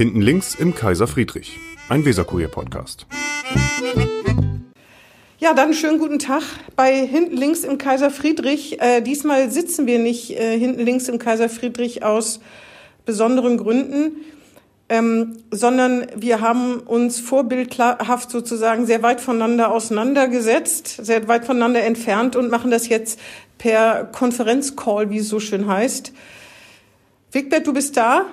Hinten links im Kaiser Friedrich, ein Weserkurier-Podcast. Ja, dann schönen guten Tag bei Hinten links im Kaiser Friedrich. Äh, diesmal sitzen wir nicht äh, hinten links im Kaiser Friedrich aus besonderen Gründen, ähm, sondern wir haben uns vorbildhaft sozusagen sehr weit voneinander auseinandergesetzt, sehr weit voneinander entfernt und machen das jetzt per Konferenzcall, wie es so schön heißt. Wigbert, du bist da?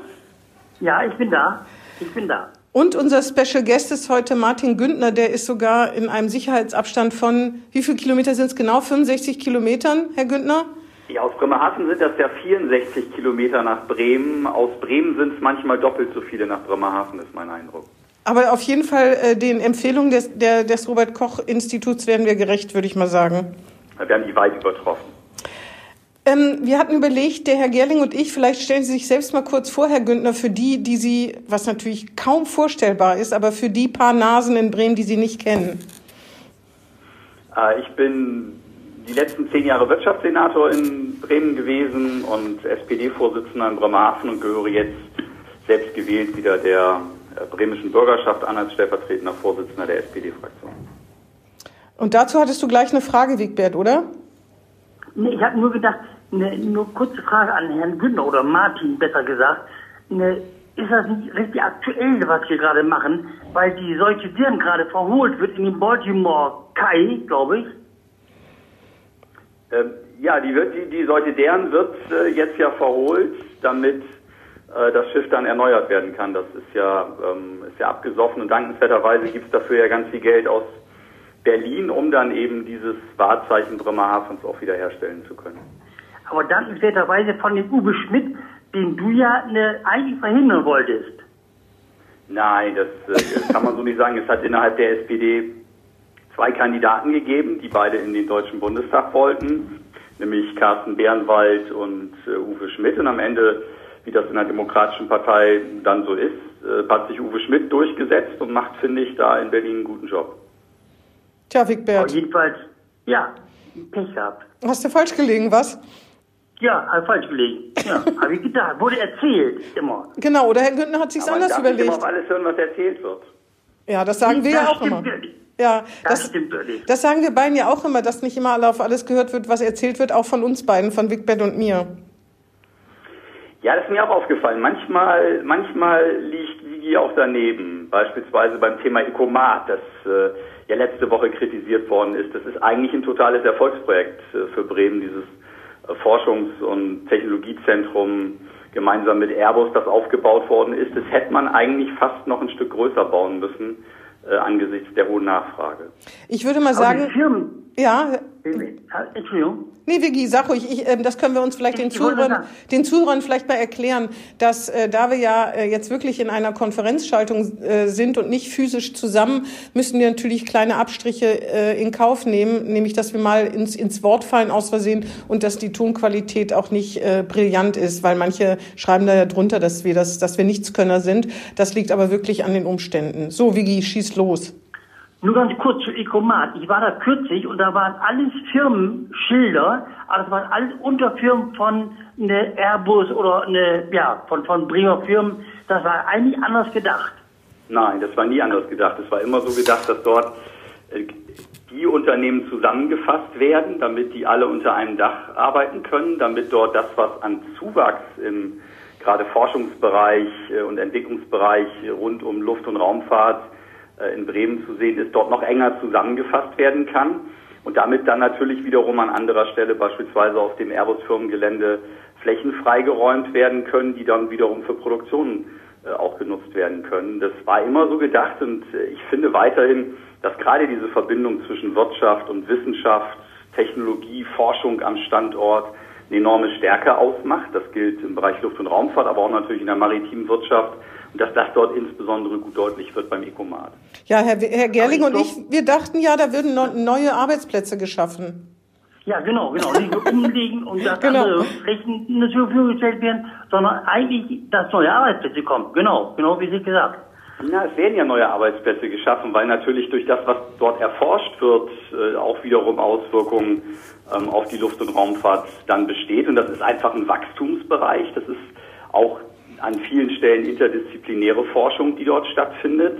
Ja, ich bin da. Ich bin da. Und unser Special Guest ist heute Martin Güntner, der ist sogar in einem Sicherheitsabstand von, wie viele Kilometer sind es genau? 65 Kilometern, Herr Güntner? Ja, aus Bremerhaven sind das ja 64 Kilometer nach Bremen. Aus Bremen sind es manchmal doppelt so viele nach Bremerhaven, ist mein Eindruck. Aber auf jeden Fall äh, den Empfehlungen des, der, des Robert-Koch-Instituts werden wir gerecht, würde ich mal sagen. Wir haben die weit übertroffen. Ähm, wir hatten überlegt, der Herr Gerling und ich, vielleicht stellen Sie sich selbst mal kurz vor, Herr Günther, für die, die Sie, was natürlich kaum vorstellbar ist, aber für die paar Nasen in Bremen, die Sie nicht kennen. Äh, ich bin die letzten zehn Jahre Wirtschaftssenator in Bremen gewesen und SPD-Vorsitzender in Bremerhaven und gehöre jetzt selbst gewählt wieder der äh, bremischen Bürgerschaft an als stellvertretender Vorsitzender der SPD-Fraktion. Und dazu hattest du gleich eine Frage, Wigbert, oder? Nee, ich habe nur gedacht, eine nur kurze Frage an Herrn Günther oder Martin, besser gesagt. Eine, ist das nicht richtig aktuell, was wir gerade machen? Weil die solche Viren gerade verholt wird in den Baltimore Kai, glaube ich. Ähm, ja, die, wird, die, die solche deren wird äh, jetzt ja verholt, damit äh, das Schiff dann erneuert werden kann. Das ist ja, ähm, ist ja abgesoffen und dankenswerterweise gibt es dafür ja ganz viel Geld aus Berlin, um dann eben dieses Wahrzeichen Bremerhavens auch wiederherstellen zu können. Aber dankenswerterweise von dem Uwe Schmidt, den du ja ne, eigentlich verhindern wolltest. Nein, das, das kann man so nicht sagen. Es hat innerhalb der SPD zwei Kandidaten gegeben, die beide in den Deutschen Bundestag wollten, nämlich Carsten Bernwald und äh, Uwe Schmidt. Und am Ende, wie das in der Demokratischen Partei dann so ist, äh, hat sich Uwe Schmidt durchgesetzt und macht, finde ich, da in Berlin einen guten Job. Tja, Wigbert. jedenfalls, ja, Pech gehabt. Hast du falsch gelegen, was? Ja, falsch gelegen. Ja, habe ich gedacht. Wurde erzählt, immer. Genau, oder Herr Günther hat sich's Aber anders man darf überlegt. Nicht immer auf alles hören, was erzählt wird. Ja, das sagen wir das ja auch stimmt immer. Ja, Das, das, stimmt wirklich. das sagen wir beiden ja auch immer, dass nicht immer alle auf alles gehört wird, was erzählt wird, auch von uns beiden, von Wigbert und mir. Ja, das ist mir auch aufgefallen. Manchmal, manchmal liegt Vigi auch daneben. Beispielsweise beim Thema Ecomat, das äh, ja letzte Woche kritisiert worden ist. Das ist eigentlich ein totales Erfolgsprojekt äh, für Bremen, dieses äh, Forschungs- und Technologiezentrum gemeinsam mit Airbus, das aufgebaut worden ist. Das hätte man eigentlich fast noch ein Stück größer bauen müssen äh, angesichts der hohen Nachfrage. Ich würde mal Aber die sagen, Firmen, ja, Entschuldigung. Nee, Vicky, sag ruhig, ich, ähm, das können wir uns vielleicht den Zuhörern, den Zuhörern vielleicht mal erklären, dass äh, da wir ja äh, jetzt wirklich in einer Konferenzschaltung äh, sind und nicht physisch zusammen, müssen wir natürlich kleine Abstriche äh, in Kauf nehmen, nämlich dass wir mal ins, ins Wort fallen aus Versehen und dass die Tonqualität auch nicht äh, brillant ist, weil manche schreiben da ja drunter, dass wir das, dass wir Nichtskönner sind. Das liegt aber wirklich an den Umständen. So, Vicky, schieß los. Nur ganz kurz zu Ecomat. Ich war da kürzlich und da waren alles Firmenschilder, aber das waren alles Unterfirmen von ne Airbus oder ne, ja, von, von Bremer Firmen. Das war eigentlich anders gedacht. Nein, das war nie anders gedacht. Es war immer so gedacht, dass dort äh, die Unternehmen zusammengefasst werden, damit die alle unter einem Dach arbeiten können, damit dort das, was an Zuwachs im gerade Forschungsbereich äh, und Entwicklungsbereich rund um Luft- und Raumfahrt in Bremen zu sehen ist, dort noch enger zusammengefasst werden kann und damit dann natürlich wiederum an anderer Stelle, beispielsweise auf dem Airbus-Firmengelände, Flächen freigeräumt werden können, die dann wiederum für Produktionen äh, auch genutzt werden können. Das war immer so gedacht und äh, ich finde weiterhin, dass gerade diese Verbindung zwischen Wirtschaft und Wissenschaft, Technologie, Forschung am Standort eine enorme Stärke ausmacht. Das gilt im Bereich Luft- und Raumfahrt, aber auch natürlich in der maritimen Wirtschaft und dass das dort insbesondere gut deutlich wird beim Ecomat. Ja, Herr, Herr Gerling und ich wir dachten ja, da würden neue Arbeitsplätze geschaffen. Ja, genau, genau. Nicht nur umlegen und dass Genau. andere Flächen nicht zur Verfügung gestellt werden, sondern eigentlich, dass neue Arbeitsplätze kommen. Genau, genau wie Sie gesagt. Na, es werden ja neue Arbeitsplätze geschaffen, weil natürlich durch das, was dort erforscht wird, äh, auch wiederum Auswirkungen ähm, auf die Luft- und Raumfahrt dann besteht. Und das ist einfach ein Wachstumsbereich. Das ist auch an vielen Stellen interdisziplinäre Forschung, die dort stattfindet.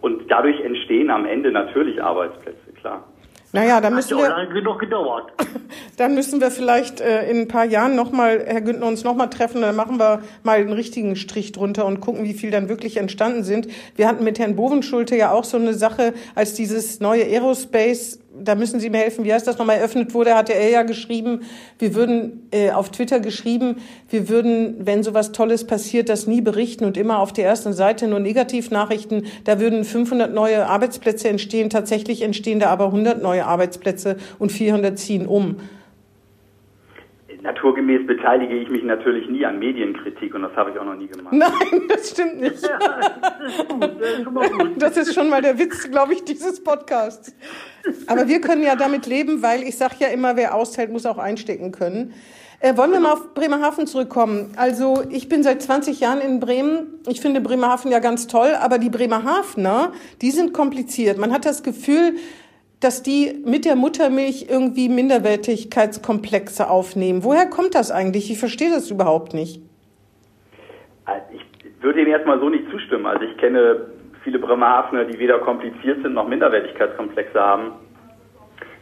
Und dadurch entstehen am Ende natürlich Arbeitsplätze, klar. Naja, da müssen wir, gedauert. dann müssen wir vielleicht äh, in ein paar Jahren nochmal, Herr Günther, uns nochmal treffen. Dann machen wir mal einen richtigen Strich drunter und gucken, wie viel dann wirklich entstanden sind. Wir hatten mit Herrn Bovenschulte ja auch so eine Sache, als dieses neue Aerospace da müssen Sie mir helfen, wie heißt das nochmal eröffnet wurde, hatte er ja geschrieben, wir würden äh, auf Twitter geschrieben, wir würden, wenn sowas Tolles passiert, das nie berichten und immer auf der ersten Seite nur Negativnachrichten. Da würden 500 neue Arbeitsplätze entstehen. Tatsächlich entstehen da aber 100 neue Arbeitsplätze und 400 ziehen um naturgemäß beteilige ich mich natürlich nie an Medienkritik und das habe ich auch noch nie gemacht. Nein, das stimmt nicht. Ja, das, ist gut, das, ist schon mal gut. das ist schon mal der Witz, glaube ich, dieses Podcasts. Aber wir können ja damit leben, weil ich sage ja immer, wer austeilt, muss auch einstecken können. Äh, wollen wir mal auf Bremerhaven zurückkommen? Also ich bin seit 20 Jahren in Bremen. Ich finde Bremerhaven ja ganz toll, aber die Bremerhavener, die sind kompliziert. Man hat das Gefühl, dass die mit der Muttermilch irgendwie Minderwertigkeitskomplexe aufnehmen. Woher kommt das eigentlich? Ich verstehe das überhaupt nicht. Also ich würde Ihnen erstmal so nicht zustimmen. Also ich kenne viele Bremerhavener, die weder kompliziert sind noch Minderwertigkeitskomplexe haben.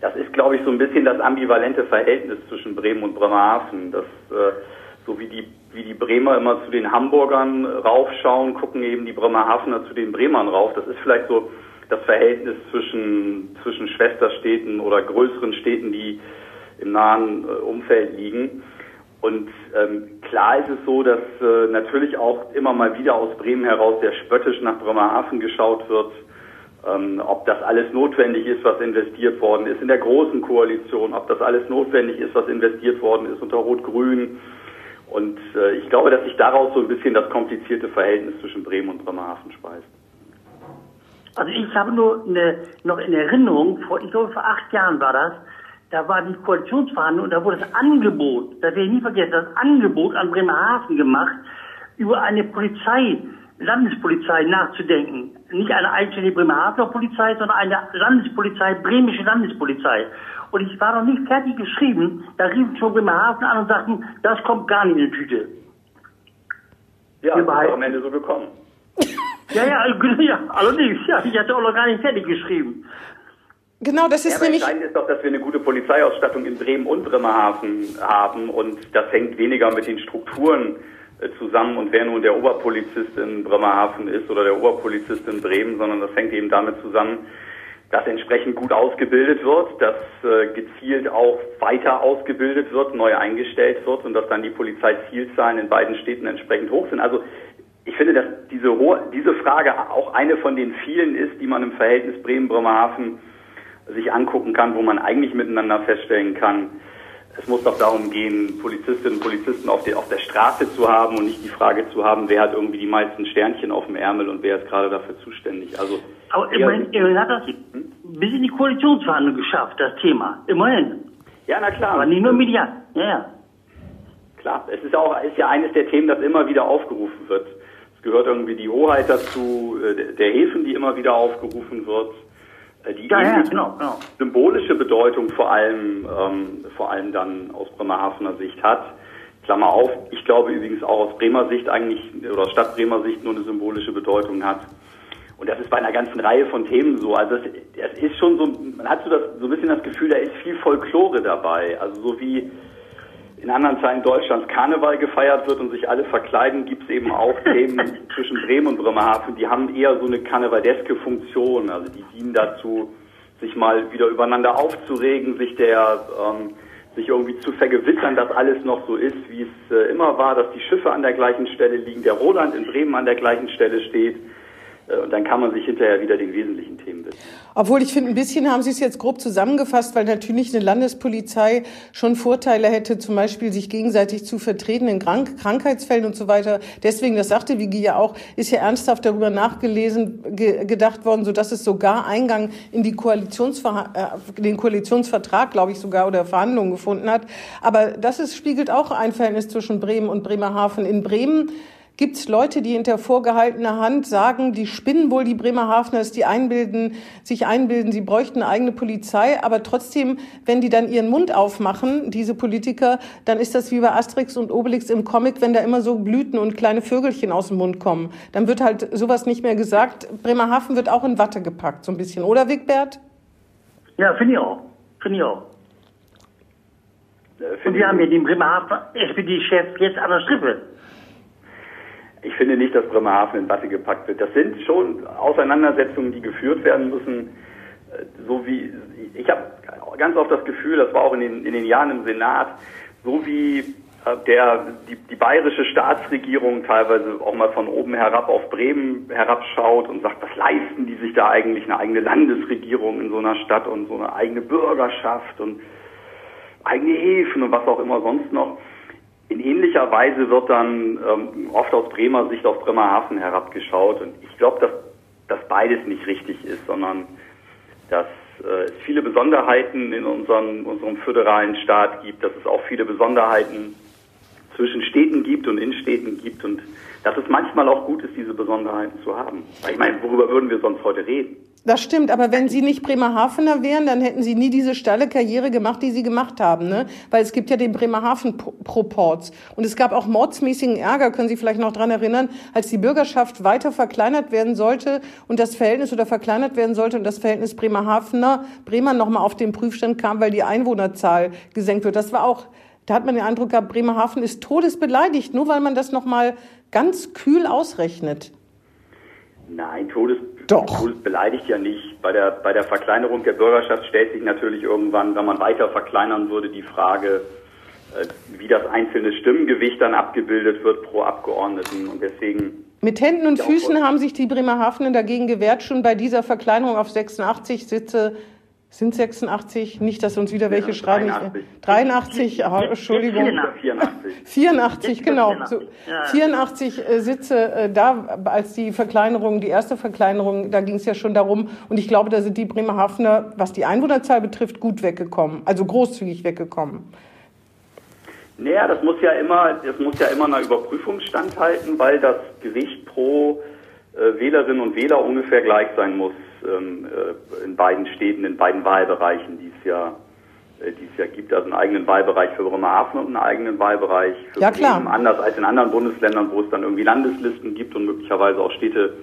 Das ist, glaube ich, so ein bisschen das ambivalente Verhältnis zwischen Bremen und Bremerhaven. Das, äh, so wie die, wie die Bremer immer zu den Hamburgern raufschauen, gucken eben die Bremerhavener zu den Bremern rauf. Das ist vielleicht so das Verhältnis zwischen, zwischen Schwesterstädten oder größeren Städten, die im nahen äh, Umfeld liegen. Und ähm, klar ist es so, dass äh, natürlich auch immer mal wieder aus Bremen heraus sehr spöttisch nach Bremerhaven geschaut wird, ähm, ob das alles notwendig ist, was investiert worden ist in der großen Koalition, ob das alles notwendig ist, was investiert worden ist unter Rot-Grün. Und äh, ich glaube, dass sich daraus so ein bisschen das komplizierte Verhältnis zwischen Bremen und Bremerhaven speist. Also ich habe nur eine, noch in Erinnerung, vor, ich glaube vor acht Jahren war das, da war die Koalitionsverhandlung und da wurde das Angebot, das werde ich nie vergessen, das Angebot an Bremerhaven gemacht, über eine Polizei, Landespolizei nachzudenken. Nicht eine eigenständige Bremerhavener Polizei, sondern eine Landespolizei, bremische Landespolizei. Und ich war noch nicht fertig geschrieben, da riefen schon Bremerhaven an und sagten, das kommt gar nicht in die Tüte. Ja, ist am Ende so gekommen. Ja, ja, ja, allerdings, ja, ich hatte auch noch gar nicht fertig geschrieben. Genau, das ist ja, nämlich. Entscheidend ist doch, dass wir eine gute Polizeiausstattung in Bremen und Bremerhaven haben und das hängt weniger mit den Strukturen äh, zusammen und wer nun der Oberpolizist in Bremerhaven ist oder der Oberpolizist in Bremen, sondern das hängt eben damit zusammen, dass entsprechend gut ausgebildet wird, dass äh, gezielt auch weiter ausgebildet wird, neu eingestellt wird und dass dann die Polizeizielzahlen in beiden Städten entsprechend hoch sind. Also ich finde, dass diese, diese Frage auch eine von den vielen ist, die man im Verhältnis Bremen-Bremerhaven sich angucken kann, wo man eigentlich miteinander feststellen kann, es muss doch darum gehen, Polizistinnen und Polizisten auf der, auf der Straße zu haben und nicht die Frage zu haben, wer hat irgendwie die meisten Sternchen auf dem Ärmel und wer ist gerade dafür zuständig. Also, Aber immerhin, immerhin hat das hm? bis in die Koalitionsverhandlung geschafft, das Thema. Immerhin. Ja, na klar. Aber nicht nur medial. Ja, ja. Klar, es ist auch ist ja eines der Themen, das immer wieder aufgerufen wird gehört irgendwie die Hoheit dazu, äh, der Häfen, die immer wieder aufgerufen wird, äh, die ja, ja, genau, genau. symbolische Bedeutung vor allem, ähm, vor allem dann aus Bremerhavener Sicht hat. Klammer auf, ich glaube übrigens auch aus Bremer Sicht eigentlich, oder Stadt Bremer Sicht nur eine symbolische Bedeutung hat. Und das ist bei einer ganzen Reihe von Themen so. Also es, es ist schon so, man hat so, das, so ein bisschen das Gefühl, da ist viel Folklore dabei. Also so wie in anderen Teilen Deutschlands Karneval gefeiert wird und sich alle verkleiden, gibt es eben auch Themen zwischen Bremen und Bremerhaven, die haben eher so eine karnevaleske Funktion. Also die dienen dazu, sich mal wieder übereinander aufzuregen, sich der ähm, sich irgendwie zu vergewissern, dass alles noch so ist, wie es äh, immer war, dass die Schiffe an der gleichen Stelle liegen, der Roland in Bremen an der gleichen Stelle steht. Äh, und dann kann man sich hinterher wieder den wesentlichen Themen widmen. Obwohl ich finde, ein bisschen haben Sie es jetzt grob zusammengefasst, weil natürlich eine Landespolizei schon Vorteile hätte, zum Beispiel sich gegenseitig zu vertreten in Krank Krankheitsfällen und so weiter. Deswegen, das sagte Vigi ja auch, ist ja ernsthaft darüber nachgelesen, ge gedacht worden, so dass es sogar Eingang in die Koalitionsver äh, den Koalitionsvertrag, glaube ich sogar, oder Verhandlungen gefunden hat. Aber das ist, spiegelt auch ein Verhältnis zwischen Bremen und Bremerhaven. In Bremen gibt es Leute, die hinter vorgehaltener Hand sagen, die spinnen wohl die Bremerhaveners, die einbilden, sich einbilden, sie bräuchten eine eigene Polizei, aber trotzdem, wenn die dann ihren Mund aufmachen, diese Politiker, dann ist das wie bei Asterix und Obelix im Comic, wenn da immer so Blüten und kleine Vögelchen aus dem Mund kommen. Dann wird halt sowas nicht mehr gesagt. Bremerhaven wird auch in Watte gepackt, so ein bisschen, oder Wigbert? Ja, finde ich auch. Finde ich auch. Äh, Und wir haben ja den Bremerhaven SPD-Chef jetzt an der Strippe. Ich finde nicht, dass Bremerhaven in Watte gepackt wird. Das sind schon Auseinandersetzungen, die geführt werden müssen. Äh, So wie ich habe ganz oft das Gefühl, das war auch in den, in den Jahren im Senat, so wie äh, der die, die bayerische Staatsregierung teilweise auch mal von oben herab auf Bremen herabschaut und sagt, was leisten die sich da eigentlich eine eigene Landesregierung in so einer Stadt und so eine eigene Bürgerschaft und eigene Häfen und was auch immer sonst noch. In ähnlicher Weise wird dann ähm, oft aus Bremer Sicht auf Bremerhaven herabgeschaut. Und ich glaube, dass, dass beides nicht richtig ist, sondern dass äh, es viele Besonderheiten in unserem, unserem föderalen Staat gibt, dass es auch viele Besonderheiten zwischen Städten gibt und in Städten gibt und dass es manchmal auch gut ist, diese Besonderheiten zu haben. Weil Ich meine, worüber würden wir sonst heute reden? Das stimmt, aber wenn Sie nicht Bremerhavener wären, dann hätten Sie nie diese steile Karriere gemacht, die Sie gemacht haben, ne? Weil es gibt ja den Bremerhaven-Proports. Und es gab auch mordsmäßigen Ärger, können Sie vielleicht noch dran erinnern, als die Bürgerschaft weiter verkleinert werden sollte und das Verhältnis oder verkleinert werden sollte und das Verhältnis Bremerhavener, Bremer nochmal auf den Prüfstand kam, weil die Einwohnerzahl gesenkt wird. Das war auch, da hat man den Eindruck gehabt, Bremerhaven ist todesbeleidigt, nur weil man das nochmal ganz kühl ausrechnet. Nein, Todes, Doch. Todes beleidigt ja nicht. Bei der, bei der Verkleinerung der Bürgerschaft stellt sich natürlich irgendwann, wenn man weiter verkleinern würde, die Frage, äh, wie das einzelne Stimmgewicht dann abgebildet wird pro Abgeordneten. Und deswegen, Mit Händen und Füßen haben sich die Bremerhavener dagegen gewehrt, schon bei dieser Verkleinerung auf 86 Sitze. Sind 86? Nicht, dass uns wieder welche Ja, schreiben. 83. 83, ah, Entschuldigung. 84. 84, genau. So, Ja. 84 äh, Sitze äh, da, als die Verkleinerung, die erste Verkleinerung, da ging es ja schon darum. Und ich glaube, da sind die Bremerhavener, was die Einwohnerzahl betrifft, gut weggekommen. Also großzügig weggekommen. Naja, das muss ja immer, das muss ja immer einer Überprüfung standhalten, weil das Gewicht pro äh, Wählerinnen und Wähler ungefähr gleich sein muss ähm, äh, in beiden Städten, in beiden Wahlbereichen, die es ja, äh, die es ja gibt. Also einen eigenen Wahlbereich für Bremerhaven und einen eigenen Wahlbereich für Ja, klar. Bremen, anders als in anderen Bundesländern, wo es dann irgendwie Landeslisten gibt und möglicherweise auch Städte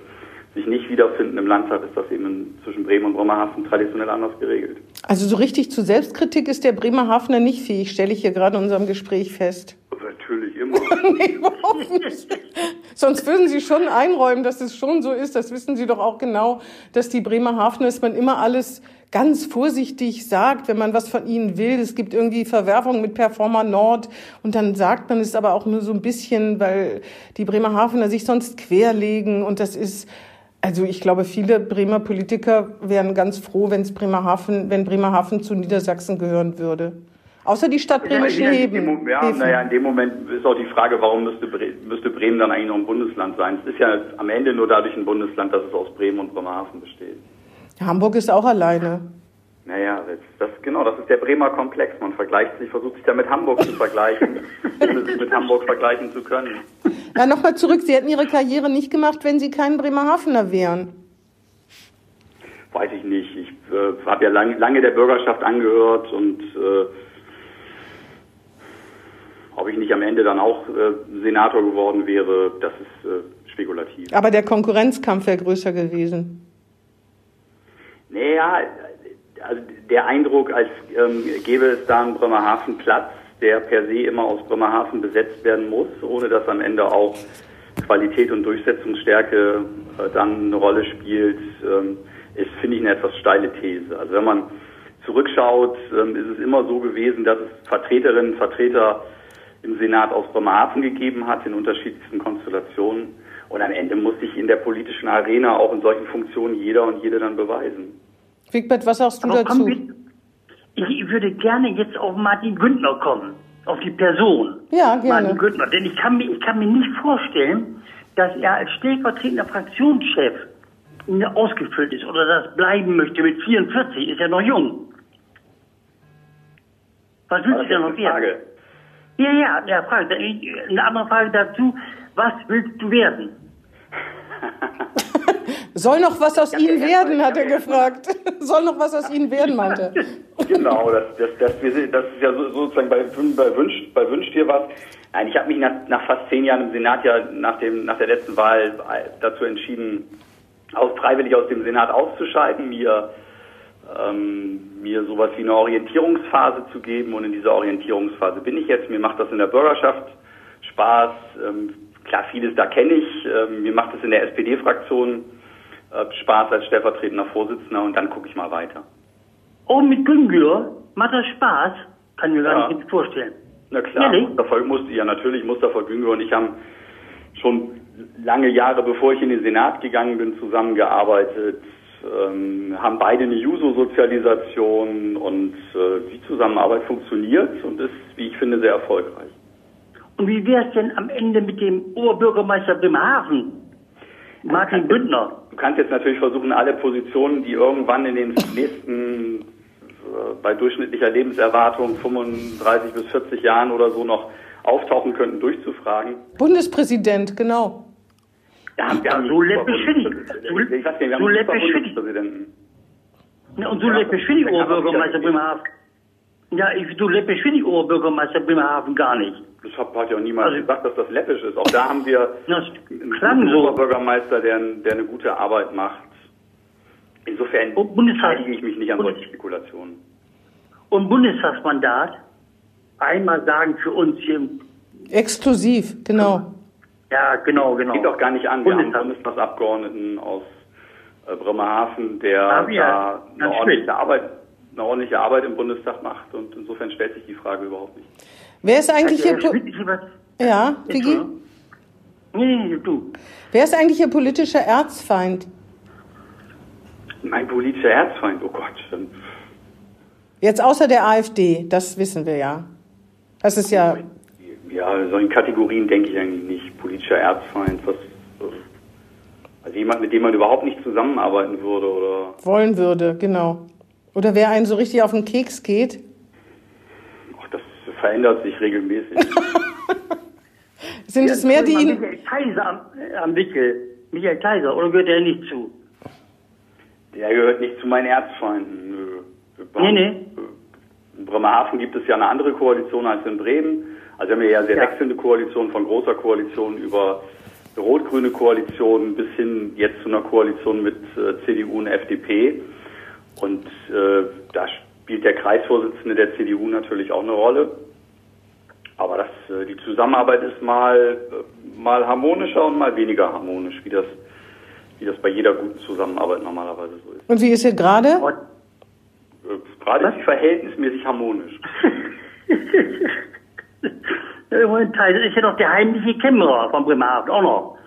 sich nicht wiederfinden im Landtag, ist das eben zwischen Bremen und Bremerhaven traditionell anders geregelt. Also so richtig zu Selbstkritik ist der Bremerhavener nicht fähig, stelle ich hier gerade in unserem Gespräch fest. Sonst würden Sie schon einräumen, dass es schon so ist. Das wissen Sie doch auch genau, dass die Bremerhavener, dass man immer alles ganz vorsichtig sagt, wenn man was von ihnen will. Es gibt irgendwie Verwerfungen mit Performer Nord und dann sagt man es aber auch nur so ein bisschen, weil die Bremerhavener sich sonst querlegen und das ist also ich glaube, viele Bremer Politiker wären ganz froh, wenn es Bremerhaven, wenn Bremerhaven zu Niedersachsen gehören würde. Außer die Stadt Bremischen ja, Heben. dem Ja, naja, in dem Moment ist auch die Frage, warum müsste, Bre müsste Bremen dann eigentlich noch ein Bundesland sein? Es ist ja am Ende nur dadurch ein Bundesland, dass es aus Bremen und Bremerhaven besteht. Hamburg ist auch alleine. Naja, das, das genau, das ist der Bremer Komplex. Man vergleicht sich, versucht sich da mit Hamburg zu vergleichen, ohne sich mit Hamburg vergleichen zu können. Ja, nochmal zurück. Sie hätten Ihre Karriere nicht gemacht, wenn Sie kein Bremerhavener wären. Weiß ich nicht. Ich äh, habe ja lang, lange der Bürgerschaft angehört und äh, ob ich nicht am Ende dann auch äh, Senator geworden wäre, das ist äh, spekulativ. Aber der Konkurrenzkampf wäre größer gewesen. Naja, also der Eindruck, als ähm, gäbe es da einen Bremerhaven Platz, der per se immer aus Bremerhaven besetzt werden muss, ohne dass am Ende auch Qualität und Durchsetzungsstärke äh, dann eine Rolle spielt, ähm, ist, finde ich, eine etwas steile These. Also wenn man zurückschaut, ähm, ist es immer so gewesen, dass es Vertreterinnen und Vertreter im Senat aus Bremerhaven gegeben hat, in unterschiedlichsten Konstellationen. Und am Ende muss sich in der politischen Arena auch in solchen Funktionen jeder und jede dann beweisen. Wigbert, was sagst du Aber dazu? wir, ich würde gerne jetzt auf Martin Günther kommen, auf die Person. Ja, gerne. Martin Günther, denn ich kann mir, ich kann mir nicht vorstellen, dass er als stellvertretender Fraktionschef ausgefüllt ist oder das bleiben möchte mit 44, ist ja noch jung. Was willst du denn noch werden? Ja, ja, ja, Frage. Eine andere Frage dazu. Was willst du werden? Soll noch was aus Ja, Ihnen werden, hat er gefragt. Soll noch was aus Ihnen werden, meinte. Genau, das, das, das, das ist ja so, sozusagen bei, bei, Wünsch, bei Wünsch dir was. Nein, ich habe mich nach, nach fast zehn Jahren im Senat ja nach, dem, nach der letzten Wahl dazu entschieden, aus, freiwillig aus dem Senat auszuscheiden, mir, ähm, mir sowas wie eine Orientierungsphase zu geben. Und in dieser Orientierungsphase bin ich jetzt. Mir macht das in der Bürgerschaft Spaß. Ähm, klar, vieles da kenne ich. Ähm, mir macht es in der SPD-Fraktion äh, Spaß als stellvertretender Vorsitzender und dann gucke ich mal weiter. Oh, mit Güngör macht das Spaß? Kann ich mir gar Ja. nicht vorstellen. Na klar, Ehrlich? Mustafa musste, ja natürlich, Mustafa Güngör und ich haben schon lange Jahre, bevor ich in den Senat gegangen bin, zusammengearbeitet, ähm, haben beide eine Juso-Sozialisation und äh, die Zusammenarbeit funktioniert und ist, wie ich finde, sehr erfolgreich. Und wie wäre es denn am Ende mit dem Oberbürgermeister Bremerhaven? Martin Bündner. Du kannst jetzt natürlich versuchen, alle Positionen, die irgendwann in den nächsten, äh, bei durchschnittlicher Lebenserwartung 35 bis 40 Jahren oder so noch auftauchen könnten, durchzufragen. Bundespräsident, genau. Ja, wir haben so. So- wir so haben einen läppisch. Ja, und so da man Oberbürgermeister Bremerhaven. Ja, ich, so läppisch finde ich Oberbürgermeister Bremerhaven gar nicht. Das hat, hat ja auch niemand Also- gesagt, dass das läppisch ist. Auch da haben wir Das einen so. Oberbürgermeister, der, der eine gute Arbeit macht. Insofern Und Bundestag- beteilige ich mich nicht an solchen Spekulationen. Und Bundestagsmandat, einmal sagen für uns hier, im- Exklusiv, genau. Ja, genau, genau. Geht doch gar nicht an. Wir haben. Bundestagsabgeordneten aus äh, Bremerhaven, der wir. da eine ordentliche. Arbeit, eine ordentliche Arbeit im Bundestag macht. Und insofern stellt sich die Frage überhaupt nicht. Wer ist eigentlich Ihr, Po- ist was? ja, Vicky? Nee, du. Wer ist eigentlich Ihr politischer Erzfeind? Mein politischer Herzfeind, oh Gott. Jetzt außer der AfD, das wissen wir ja. Das ist ja, Ja, solchen Kategorien denke ich eigentlich nicht. Politischer Erzfeind, was. äh, Also jemand, mit dem man überhaupt nicht zusammenarbeiten würde oder. wollen würde, genau. Oder wer einen so richtig auf den Keks geht. Ach, das verändert sich regelmäßig. Sind es mehr die. Michael Kaiser am, äh, am Wickel. Michael Kaiser, oder gehört er nicht zu? Der gehört nicht zu meinen Erzfeinden. Nö. Nee, nee. In Bremerhaven gibt es ja eine andere Koalition als in Bremen. Also wir haben ja sehr Ja. wechselnde Koalitionen, von großer Koalition über rot-grüne Koalition bis hin jetzt zu einer Koalition mit äh, CDU und FDP. Und äh, da spielt der Kreisvorsitzende der CDU natürlich auch eine Rolle. Aber das, äh, die Zusammenarbeit ist mal, äh, mal harmonischer und mal weniger harmonisch, wie das, wie das bei jeder guten Zusammenarbeit normalerweise so ist. Und wie ist hier gerade? Äh, Gerade ist sie verhältnismäßig harmonisch. Teil, das ist ja doch der heimliche Kämmerer von Bremerhaven, auch noch.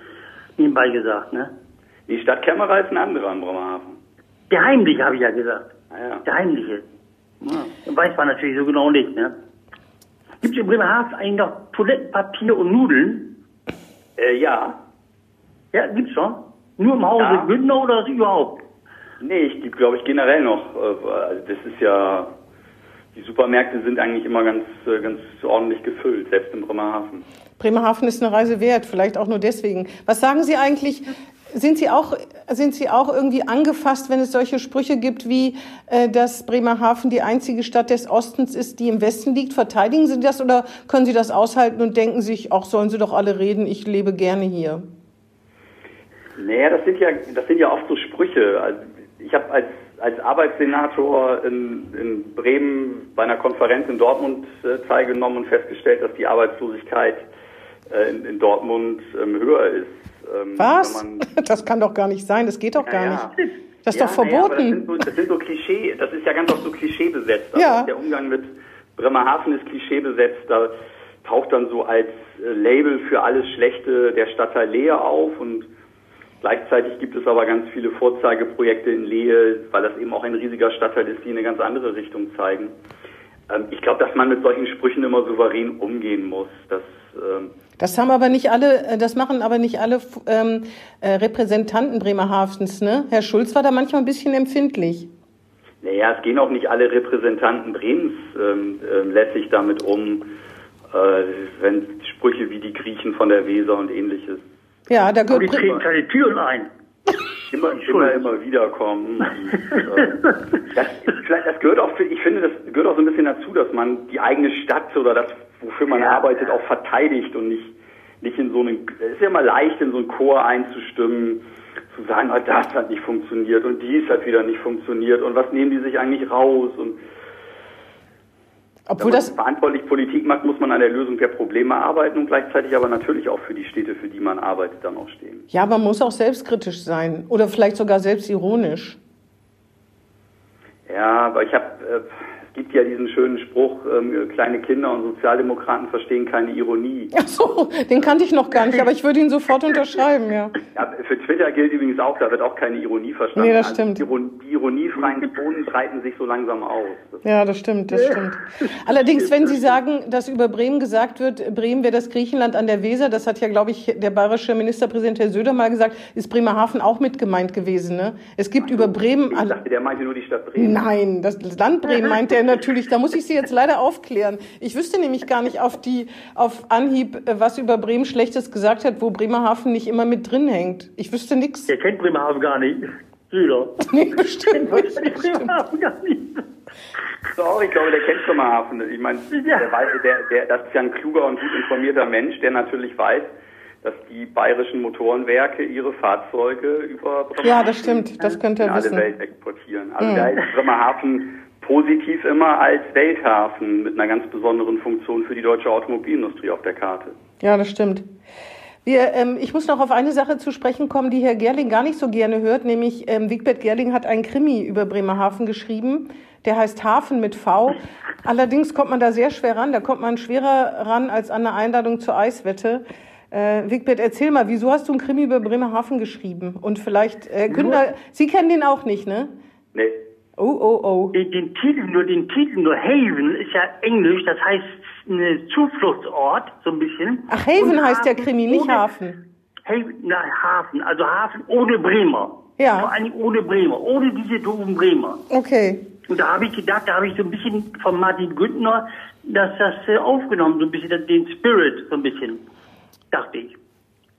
Nebenbei gesagt, ne? Die Stadt Kämmerer ist ein anderer in Bremerhaven. Der heimliche, habe ich ja gesagt. Naja. Der heimliche. Ja, weiß man natürlich so genau nicht, ne? Gibt es in Bremerhaven eigentlich noch Toilettenpapier und Nudeln? Äh, ja. Ja, gibt's schon. Nur im Hause Ja. Günther oder überhaupt? Nee, ich glaube ich generell noch. äh, Also das ist ja, die Supermärkte sind eigentlich immer ganz, äh, ganz ordentlich gefüllt, selbst in Bremerhaven. Bremerhaven ist eine Reise wert, vielleicht auch nur deswegen. Was sagen Sie eigentlich? Sind Sie auch, sind Sie auch irgendwie angefasst, wenn es solche Sprüche gibt, wie äh, dass Bremerhaven die einzige Stadt des Ostens ist, die im Westen liegt? Verteidigen Sie das oder können Sie das aushalten und denken sich, ach, sollen Sie doch alle reden, ich lebe gerne hier? Naja, das sind ja, das sind ja oft so Sprüche. Also ich habe als, als Arbeitssenator in, in Bremen bei einer Konferenz in Dortmund äh, teilgenommen und festgestellt, dass die Arbeitslosigkeit äh, in, in Dortmund ähm, höher ist. Ähm, Was? man- Das kann doch gar nicht sein, das geht doch gar Ja, nicht. ja. Das ist Ja, doch verboten. das, sind so, das sind so Klischee, das ist ja ganz oft so klischeebesetzt. Also Ja. Der Umgang mit Bremerhaven ist klischeebesetzt. Da taucht dann so als äh, Label für alles Schlechte der Stadtteil Lehe auf und gleichzeitig gibt es aber ganz viele Vorzeigeprojekte in Lehe, weil das eben auch ein riesiger Stadtteil ist, die in eine ganz andere Richtung zeigen. Ähm, ich glaube, dass man mit solchen Sprüchen immer souverän umgehen muss. Das, ähm, Das haben aber nicht alle, äh, das machen aber nicht alle ähm, äh, Repräsentanten Bremerhavens, ne? Herr Schulz war da manchmal ein bisschen empfindlich. Naja, es gehen auch nicht alle Repräsentanten Bremens ähm, ähm, letztlich damit um, äh, wenn Sprüche wie die Griechen von der Weser und ähnliches Ja, da Aber die gehört. treten keine Türen ein. immer, immer, immer wieder kommen. Das, vielleicht, das gehört auch, ich finde, das gehört auch so ein bisschen dazu, dass man die eigene Stadt oder das, wofür man Ja. arbeitet, auch verteidigt und nicht, nicht in so einen, es ist ja immer leicht, in so einen Chor einzustimmen, zu sagen, ah, das hat nicht funktioniert und dies hat wieder nicht funktioniert und was nehmen die sich eigentlich raus und Obwohl wenn man das, verantwortlich Politik macht, muss man an der Lösung der Probleme arbeiten und gleichzeitig aber natürlich auch für die Städte, für die man arbeitet, dann auch stehen. ja, man muss auch selbstkritisch sein oder vielleicht sogar selbstironisch. Ja, aber ich habe, äh, gibt ja diesen schönen Spruch, ähm, kleine Kinder und Sozialdemokraten verstehen keine Ironie. Ach so, den kannte ich noch gar nicht, aber ich würde ihn sofort unterschreiben, ja. Ja, für Twitter gilt übrigens auch, da wird auch keine Ironie verstanden. Nee, das Also stimmt. Die, Iron- die ironiefreien Zonen breiten sich so langsam aus. Das Ja, das stimmt, das stimmt. Allerdings, wenn Sie sagen, dass über Bremen gesagt wird, Bremen wäre das Griechenland an der Weser, das hat ja, glaube ich, der bayerische Ministerpräsident Herr Söder mal gesagt, ist Bremerhaven auch mit gemeint gewesen. Ne? Es gibt über Bremen... ich dachte, der meinte nur die Stadt Bremen. Nein, das Land Bremen meint er natürlich. Da muss ich Sie jetzt leider aufklären. Ich wüsste nämlich gar nicht auf die auf Anhieb, äh, was über Bremen Schlechtes gesagt hat, wo Bremerhaven nicht immer mit drin hängt. Ich wüsste nichts. Der kennt Bremerhaven gar nicht. Süder. Nee, bestimmt. Der kennt Bremerhaven gar nicht. Doch, ich glaube, der kennt Bremerhaven. Ich meine, Ja. der, weiß- der, der, das ist ja ein kluger und gut informierter Mensch, der natürlich weiß, dass die bayerischen Motorenwerke ihre Fahrzeuge über Bremerhaven Ja, das stimmt. Das könnte in er alle wissen. Welt exportieren. Also da ist Bremerhaven positiv immer als Welthafen mit einer ganz besonderen Funktion für die deutsche Automobilindustrie auf der Karte. Ja, das stimmt. Wir, ähm, ich muss noch auf eine Sache zu sprechen kommen, die Herr Gerling gar nicht so gerne hört, nämlich ähm, Wigbert Gerling hat einen Krimi über Bremerhaven geschrieben. Der heißt Hafen mit V. Allerdings kommt man da sehr schwer ran. Da kommt man schwerer ran als an eine Einladung zur Eiswette. Äh, Wigbert, erzähl mal, wieso hast du einen Krimi über Bremerhaven geschrieben? Und vielleicht, äh, Günther, Sie kennen den auch nicht, ne? Nee. Oh, oh, oh. Den, Titel nur, den Titel nur Haven ist ja Englisch, das heißt eine Zufluchtsort, so ein bisschen. Ach, Haven Und heißt der Hafen Krimi, nicht ohne- Hafen. Haven, na, Hafen, also Hafen ohne Bremer. Ja. Vor allem ohne Bremer, ohne diese doofen Bremer. Okay. Und da habe ich gedacht, da habe ich so ein bisschen von Martin Günther, dass das äh, aufgenommen, so ein bisschen den Spirit, so ein bisschen, dachte ich.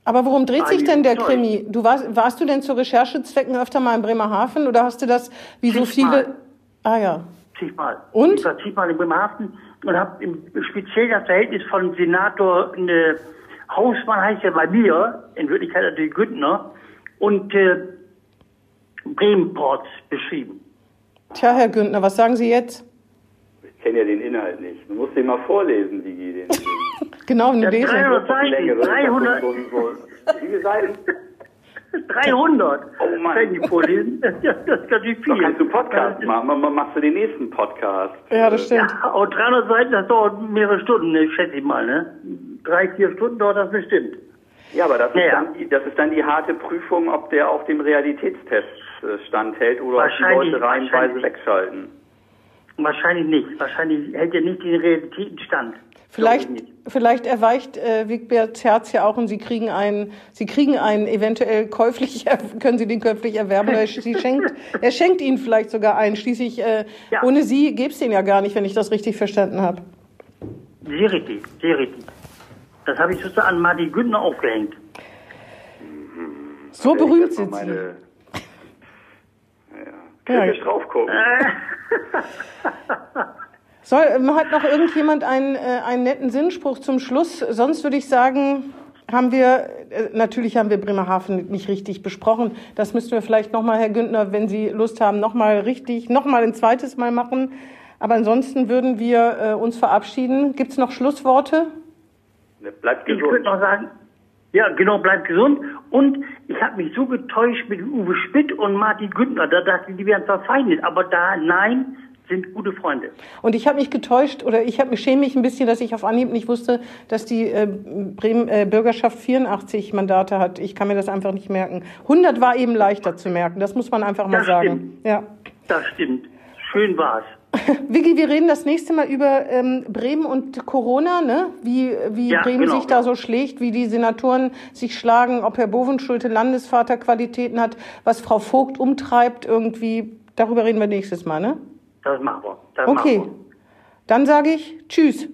Aber worum dreht sich die denn der toll. Krimi? Du warst, warst du denn zu Recherchezwecken öfter mal in Bremerhaven oder hast du das wie so viele? Ah ja. Zigmal. Und? Ich war zigmal in Bremerhaven und habe speziell das Verhältnis von Senator äh, Hausmann heißt ja bei mir, in Wirklichkeit natürlich Günther, und äh, Bremenports beschrieben. Tja, Herr Günther, was sagen Sie jetzt? Ich kenne ja den Inhalt nicht. Du musst den mal vorlesen, Digi. Den, den Genau, eine Ja, Lese. 300 Seiten, längere. 300, So, so, so. Wie viele Seiten? 300. Oh Mann. Kann ich nicht vorlesen? Das ist ganz schön viel. Da kannst du Podcast machen. Ma- ma- Machst du den nächsten Podcast? Ja, das stimmt. Ja, und 300 Seiten, das dauert mehrere Stunden, ne, schätze ich mal, ne? Drei, vier Stunden dauert das bestimmt. Ja, aber das ist, Ja, ja. Dann die, das ist dann die harte Prüfung, ob der auf dem Realitätstest äh, standhält oder ob die Leute reihenweise wegschalten. Wahrscheinlich nicht. Wahrscheinlich hält er nicht den Realitäten stand. Vielleicht, nicht. Vielleicht erweicht äh, Wigberts Herz ja auch und Sie kriegen einen, Sie kriegen einen eventuell käuflich, können Sie den käuflich erwerben oder Sie schenkt, er schenkt Ihnen vielleicht sogar einen. Schließlich, äh, Ja. ohne Sie gäbe es den ja gar nicht, wenn ich das richtig verstanden habe. Sehr richtig, sehr richtig. Das habe ich sozusagen an Martin Günther aufgehängt. So ich berühmt sind Sie. meine- Ja. Ja. Kritisch drauf gucken. Soll, ähm, hat noch irgendjemand einen, äh, einen netten Sinnspruch zum Schluss? Sonst würde ich sagen, haben wir, äh, natürlich haben wir Bremerhaven nicht richtig besprochen. Das müssten wir vielleicht nochmal, Herr Günther, wenn Sie Lust haben, nochmal richtig, nochmal ein zweites Mal machen. Aber ansonsten würden wir äh, uns verabschieden. Gibt es noch Schlussworte? Ne, Bleibt Ich gesund. würde noch sagen, ja, genau, bleibt gesund. Und ich habe mich so getäuscht mit Uwe Schmidt und Martin Günther. Da dachte ich, die wären verfeindet. Aber da, nein, sind gute Freunde. Und ich habe mich getäuscht oder ich habe mich schäme mich ein bisschen, dass ich auf Anhieb nicht wusste, dass die äh, Bremen äh, Bürgerschaft 84 Mandate hat. Ich kann mir das einfach nicht merken. 100 war eben leichter zu merken. Das muss man einfach mal Das sagen. stimmt. Ja. Das stimmt. Schön war's. Vicky, wir reden das nächste Mal über ähm, Bremen und Corona, ne? Wie, wie Ja, Bremen genau. sich da so schlägt, wie die Senatoren sich schlagen, ob Herr Bovenschulte Landesvaterqualitäten hat, was Frau Vogt umtreibt irgendwie. Darüber reden wir nächstes Mal, ne? Das machen wir. Das okay. Machen wir. Dann sage ich Tschüss.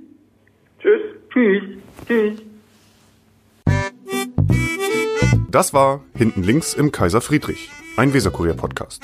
Tschüss. Tschüss. Tschüss. Das war Hinten links im Kaiser Friedrich, ein Weserkurier-Podcast.